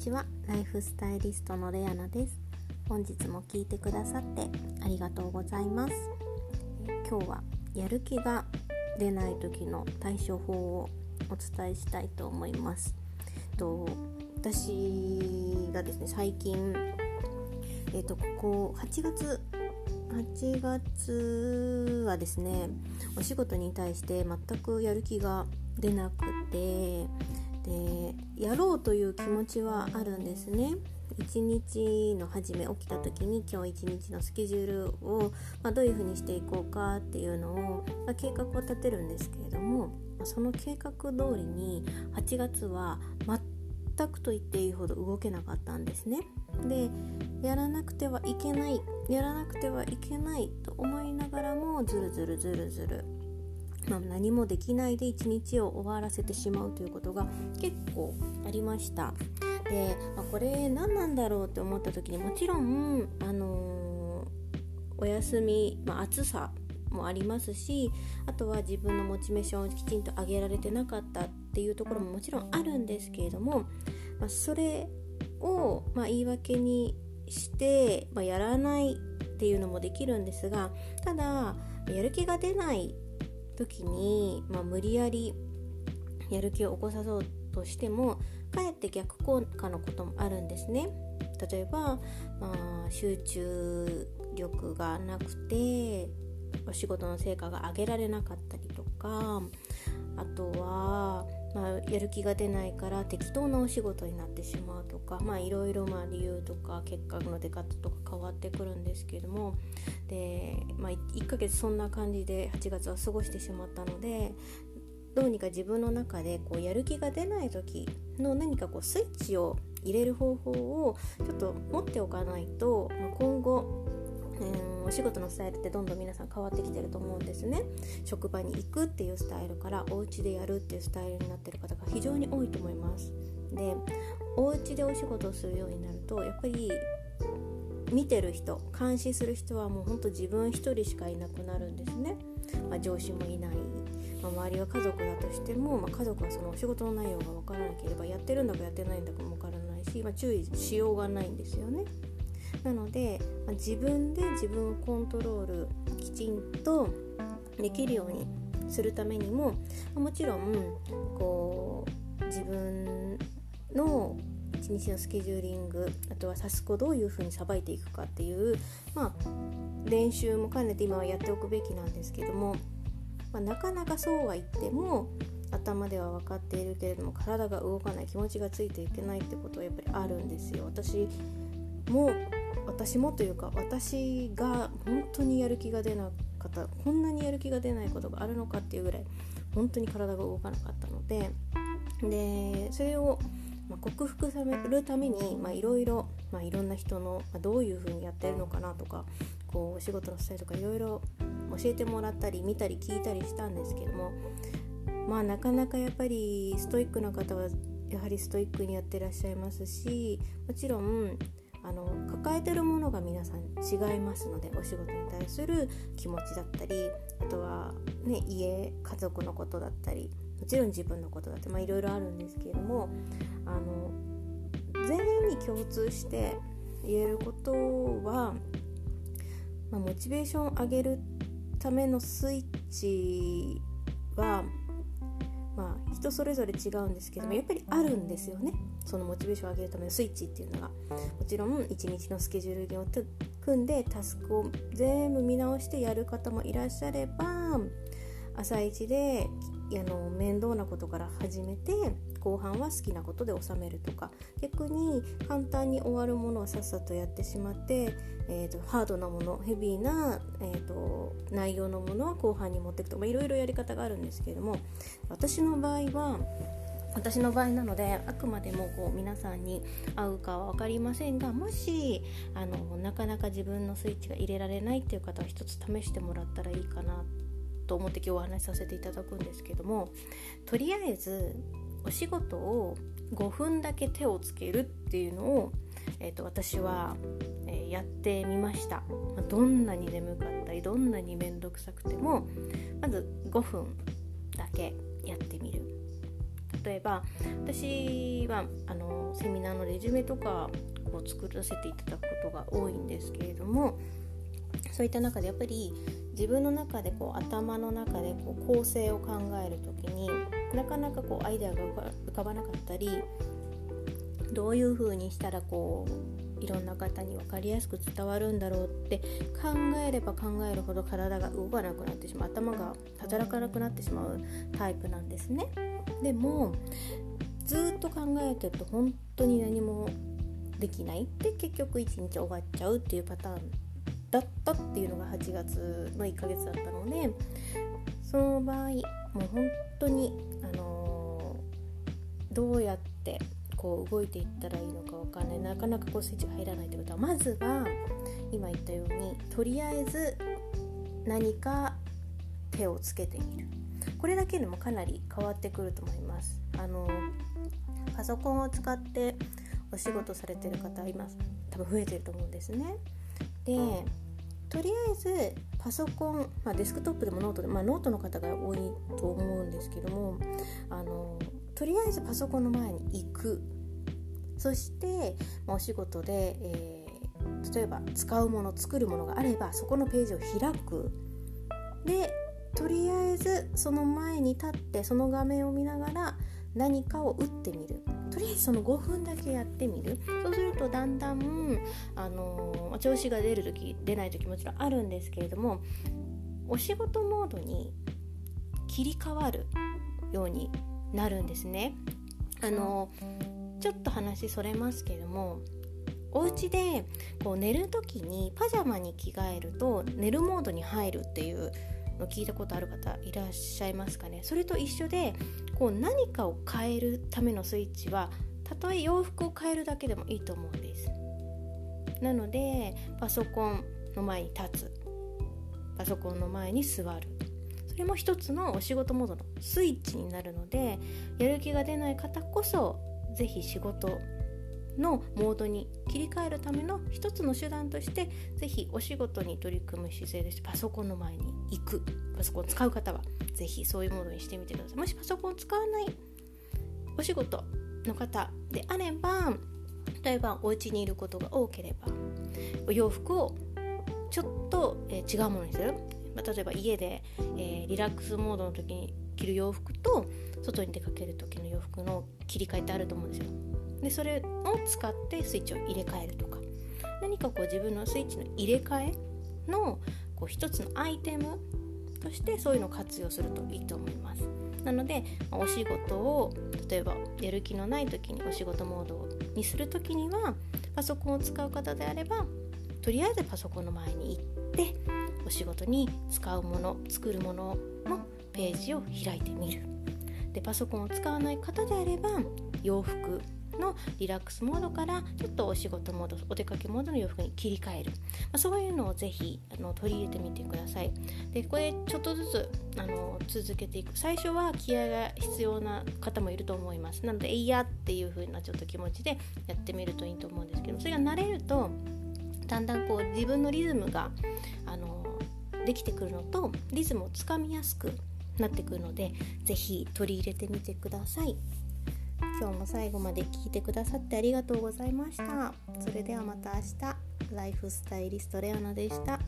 ちは。ライフスタイリストのレアナです。本日も聞いてくださってありがとうございます。今日はやる気が出ない時の対処法をお伝えしたいと思います。と私がですね最近えっ、とここ8月8月はですねお仕事に対して全くやる気が出なくてやろうという気持ちはあるんですね。一日の初め起きた時に今日一日のスケジュールを、まあ、どういうふうにしていこうかっていうのを、まあ、計画を立てるんですけれどもその計画通りに8月は全くと言っていいほど動けなかったんですね。でやらなくてはいけないやらなくてはいけないと思いながらもずるずるずるずるまあ、何もできないで一日を終わらせてしまうということが結構ありました。で、まあ、これ何なんだろうって思った時にもちろん、あのー、お休み、まあ、暑さもありますしあとは自分のモチベーションをきちんと上げられてなかったっていうところももちろんあるんですけれども、まあ、それを、ま、言い訳にして、ま、やらないっていうのもできるんですがただやる気が出ない時に、まあ、無理やりやる気を起こさそうとしてもかえって逆効果のこともあるんですね。例えば、まあ、集中力がなくてお仕事の成果が上げられなかったりとかあとはまあ、やる気が出ないから適当なお仕事になってしまうとかいろいろ理由とか結果の出方とか変わってくるんですけどもで、まあ、1ヶ月そんな感じで8月は過ごしてしまったのでどうにか自分の中でこうやる気が出ない時の何かこうスイッチを入れる方法をちょっと持っておかないと、まあ、今後うん、お仕事のスタイルってどんどん皆さん変わってきてると思うんですね。職場に行くっていうスタイルからお家でやるっていうスタイルになってる方が非常に多いと思います。でお家でお仕事をするようになるとやっぱり見てる人監視する人はもうほんと自分一人しかいなくなるんですね、まあ、上司もいない、まあ、周りは家族だとしても、まあ、家族はそのお仕事の内容が分からなければやってるんだかやってないんだかも分からないし、ま、注意しようがないんですよね。なので、ま、自分で自分をコントロールきちんとできるようにするためにももちろんこう自分の一日のスケジューリングあとはタスクをどういうふうにさばいていくかっていう、まあ、練習も兼ねて今はやっておくべきなんですけども、まあ、なかなかそうは言っても頭では分かっているけれども体が動かない気持ちがついていけないってことはやっぱりあるんですよ。私も私もというか私が本当にやる気が出なかったこんなにやる気が出ないことがあるのかっていうぐらい本当に体が動かなかったのででそれを、ま克服されるためにいろいろいろんな人の、まどういう風にやってるのかなとかこうお仕事のスタイルとかいろいろ教えてもらったり見たり聞いたりしたんですけどもまあなかなかやっぱりストイックな方はやはりストイックにやってらっしゃいますしもちろんあの抱えてるものが皆さん違いますのでお仕事に対する気持ちだったりあとは、ね、家家族のことだったりもちろん自分のことだっていろいろあるんですけれどもあの全員に共通して言えることは、まあ、モチベーションを上げるためのスイッチはまあ、人それぞれ違うんですけどもやっぱりあるんですよね。そのモチベーションを上げるためのスイッチっていうのが。もちろん一日のスケジュールを組んでタスクを全部見直してやる方もいらっしゃれば朝一であの面倒なことから始めて後半は好きなことで収めるとか逆に簡単に終わるものをさっさとやってしまって、えーと、ハードなものヘビーな、えーと、内容のものは後半に持っていくとかいろいろやり方があるんですけれども私の場合は私の場合なのであくまでもこう皆さんに合うかは分かりませんがもしあのなかなか自分のスイッチが入れられないっていう方は一つ試してもらったらいいかなと思って今日お話しさせていただくんですけどもとりあえずお仕事を5分だけ手をつけるっていうのを、えーと、私は、えー、やってみました、ま、どんなに眠かったりどんなに面倒くさくてもまず5分だけやってみる。例えば私はあのセミナーのレジュメとかを作らせていただくことが多いんですけれどもそういった中でやっぱり自分の中でこう頭の中でこう構成を考える時になかなかこうアイデアが浮かばなかったりどういう風にしたらこういろんな方に分かりやすく伝わるんだろうって考えれば考えるほど体が動かなくなってしまう頭が働かなくなってしまうタイプなんですね。でもずっと考えてると本当に何もできないで結局一日終わっちゃうっていうパターンだったっていうのが8月の1ヶ月だったのでその場合もう本当に、あのー、どうやってこう動いていったらいいのか分かんない。なかなかこうスイッチが入らないってことはまずは今言ったようにとりあえず何か手をつけてみる。これだけでもかなり変わってくると思います。あのパソコンを使ってお仕事されてる方います多分増えてると思うんですね。でとりあえずパソコン、まあ、デスクトップでもノートで、まあ、ノートの方が多いと思うんですけどもあのとりあえずパソコンの前に行く。そして、まあ、お仕事で、えー、例えば使うもの作るものがあればそこのページを開く。でとりあえずその前に立ってその画面を見ながら何かを打ってみる。とりあえずその5分だけやってみるそうするとだんだん、あのー、調子が出る時出ない時もちろんあるんですけれどもお仕事モードに切り替わるようになるんですね。あのー、ちょっと話それますけどもお家でこう寝る時にパジャマに着替えると寝るモードに入るっていうの聞いたことある方いらっしゃいますかねそれと一緒でこう何かを変えるためのスイッチはたとえ洋服を変えるだけでもいいと思うんです。なのでパソコンの前に立つ。パソコンの前に座る。それも一つのお仕事モードのスイッチになるのでやる気が出ない方こそ是非仕事のモードに切り替えるための一つの手段として是非お仕事に取り組む姿勢ですパソコンの前に行く。パソコンを使う方は是非そういうモードにしてみてください。もしパソコンを使わないお仕事の方であれば例えばお家にいることが多ければお洋服をちょっと、えー、違うものにする、まあ、例えば家で、えー、リラックスモードの時に着る洋服と外に出かける時の洋服の切り替えってあると思うんですよ。でそれを使ってスイッチを入れ替えるとか。何かこう自分のスイッチの入れ替えのこう一つのアイテムとしてそういうのを活用するといいと思います。なのでお仕事を例えばやる気のない時にお仕事モードにする時にはパソコンを使う方であればとりあえずパソコンの前に行ってお仕事に使うもの作るもののページを開いてみる。でパソコンを使わない方であれば洋服のリラックスモードからちょっとお仕事モードお出かけモードの洋服に切り替える、まあ、そういうのをぜひあの取り入れてみてください。でこれちょっとずつあの続けていく。最初は気合が必要な方もいると思います。なのでえいやっていう風なちょっと気持ちでやってみるといいと思うんですけどそれが慣れるとだんだんこう自分のリズムがあのできてくるのとリズムをつかみやすくなってくるので是非取り入れてみてください。今日も最後まで聞いてくださってありがとうございました。それではまた明日。ライフスタイリストレオナでした。